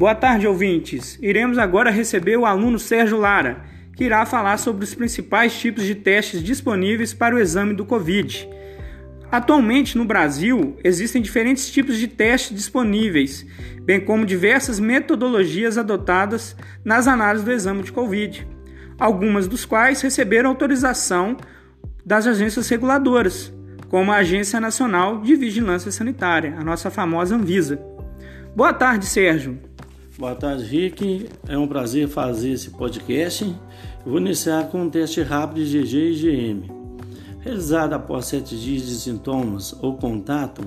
Boa tarde, ouvintes. Iremos agora receber o aluno Sérgio Lara, que irá falar sobre os principais tipos de testes disponíveis para o exame do Covid. Atualmente, no Brasil, existem diferentes tipos de testes disponíveis, bem como diversas metodologias adotadas nas análises do exame de Covid, algumas dos quais receberam autorização das agências reguladoras, como a Agência Nacional de Vigilância Sanitária, a nossa famosa Anvisa. Boa tarde, Sérgio. Boa tarde, Rick. É um prazer fazer esse podcast. Vou iniciar com um teste rápido de GG e GM. Realizado após sete dias de sintomas ou contato,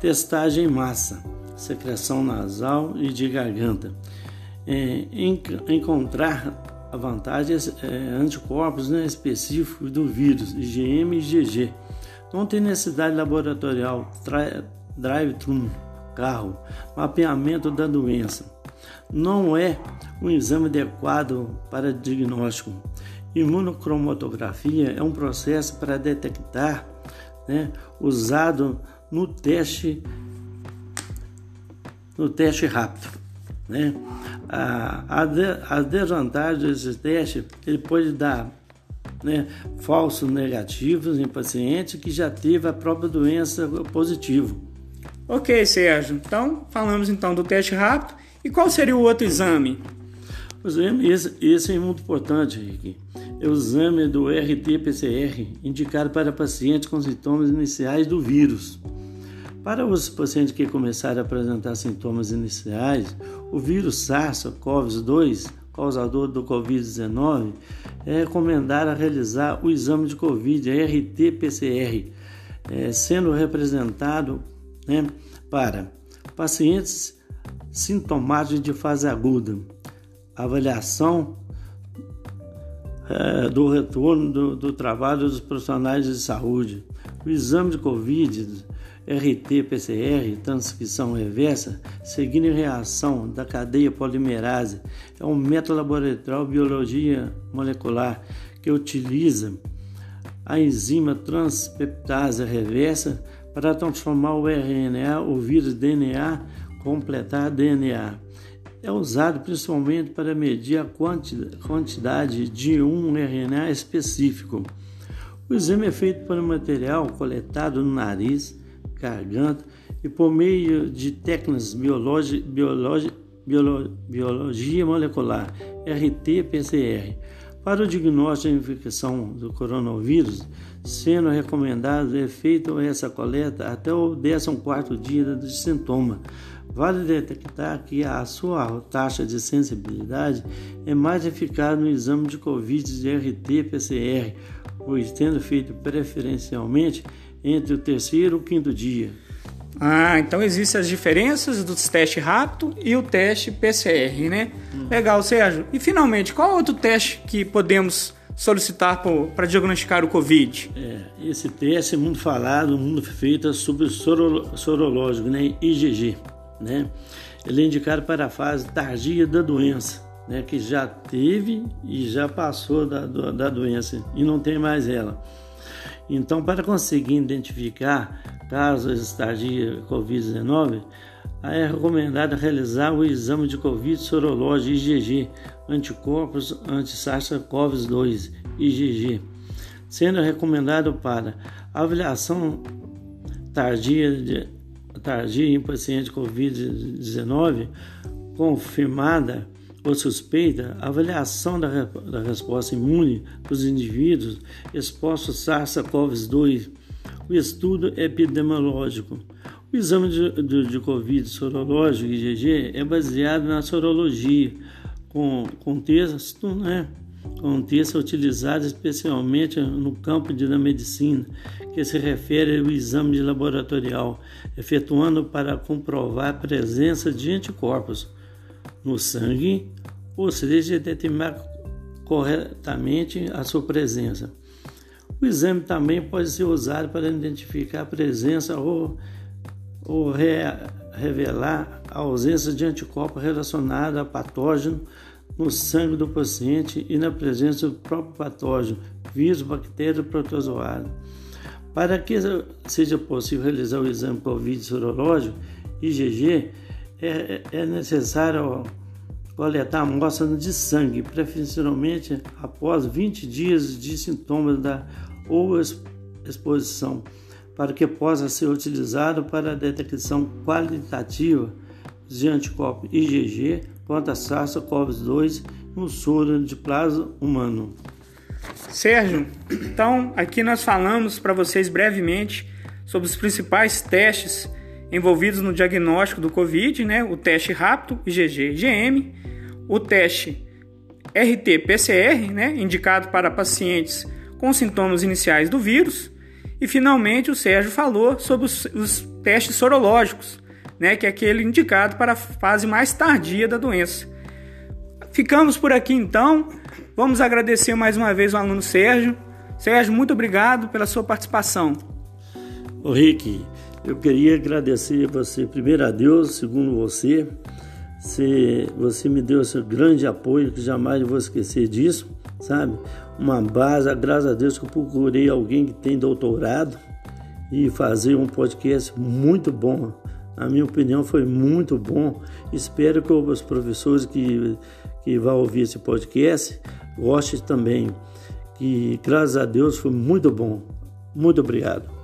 testagem em massa, secreção nasal e de garganta. É, encontrar a vantagem é, anticorpos né, específicos do vírus, IgM e IgG. Não tem necessidade laboratorial, drive-thru, carro, mapeamento da doença não é um exame adequado para diagnóstico. Imunocromatografia é um processo para detectar, né, usado no teste no teste rápido. Né? A, a, a desvantagem desse teste, ele pode dar né, falsos negativos em paciente que já teve a própria doença positiva. Ok, Sérgio. Então, falamos então do teste rápido e qual seria o outro exame? Esse, esse é muito importante, Rick. É o exame do RT-PCR, indicado para pacientes com sintomas iniciais do vírus. Para os pacientes que começarem a apresentar sintomas iniciais, o vírus SARS-CoV-2, causador do Covid-19, é recomendado realizar o exame de Covid, RT-PCR, é, sendo representado né, para pacientes sintomáticos de fase aguda, avaliação é, do retorno do, do, trabalho dos profissionais de saúde, o exame de Covid, RT-PCR, transcrição reversa, seguindo reação da cadeia polimerase, é um método laboratorial biologia molecular que utiliza a enzima transpeptase reversa para transformar o RNA, o vírus DNA, completar DNA. É usado principalmente para medir a quantidade de um RNA específico. O exame é feito por um material coletado no nariz, garganta e por meio de técnicas biologi, biologi, biolo, biologia molecular, RT-PCR. Para o diagnóstico da infecção do coronavírus, sendo recomendado é feita essa coleta até o 14º dia do sintoma, Vale detectar que a sua taxa de sensibilidade é mais eficaz no exame de Covid de RT-PCR, pois tendo feito preferencialmente entre o terceiro e o quinto dia. Ah, então existem as diferenças dos testes rápido e o teste PCR, né? Hum. Legal, Sérgio. E finalmente, qual outro teste que podemos solicitar para diagnosticar o Covid? É, esse teste é muito falado, muito feito sobre o sorológico, né? IgG né? Ele é indicado para a fase tardia da doença, né? Que já teve e já passou da, da doença e não tem mais ela. Então, para conseguir identificar casos tardia Covid-19, é recomendado realizar o exame de Covid sorológico IgG, anticorpos anti-SARS-CoV-2 IgG, sendo recomendado para avaliação tardia de tardia em paciente Covid-19 confirmada ou suspeita, avaliação da, da resposta imune dos indivíduos expostos a SARS-CoV-2, o estudo epidemiológico. O exame de, de, de Covid sorológico IgG é baseado na sorologia, com contexto, né? Contexto utilizado especialmente no campo da medicina, que se refere ao exame laboratorial, efetuando para comprovar a presença de anticorpos no sangue, ou seja, determinar corretamente a sua presença. O exame também pode ser usado para identificar a presença ou, ou re, revelar a ausência de anticorpos relacionados a patógeno no sangue do paciente e na presença do próprio patógeno, vírus, bactéria ou protozoário. Para que seja possível realizar o exame COVID sorológico, IgG, é, é necessário coletar amostras de sangue, preferencialmente após 20 dias de sintomas da ou exposição, para que possa ser utilizado para a detecção qualitativa de anticorpos IgG contra a SARS-CoV-2 no soro de plasma humano. Sérgio, então aqui nós falamos para vocês brevemente sobre os principais testes envolvidos no diagnóstico do Covid, né? O teste rápido IgG-IgM, o teste RT-PCR, né? Indicado para pacientes com sintomas iniciais do vírus, e finalmente o Sérgio falou sobre os, os testes sorológicos, né? Que é aquele indicado para a fase mais tardia da doença. Ficamos por aqui então. Vamos agradecer mais uma vez o aluno Sérgio. Sérgio, muito obrigado pela sua participação. Ô Rick, eu queria agradecer você, primeiro a Deus, segundo você. Você, você me deu esse grande apoio, que jamais vou esquecer disso, sabe? Uma base, graças a Deus que eu procurei alguém que tem doutorado e fazer um podcast muito bom. Na minha opinião, foi muito bom. Espero que os professores que, que vão ouvir esse podcast gostem também. Que, graças a Deus, foi muito bom. Muito obrigado.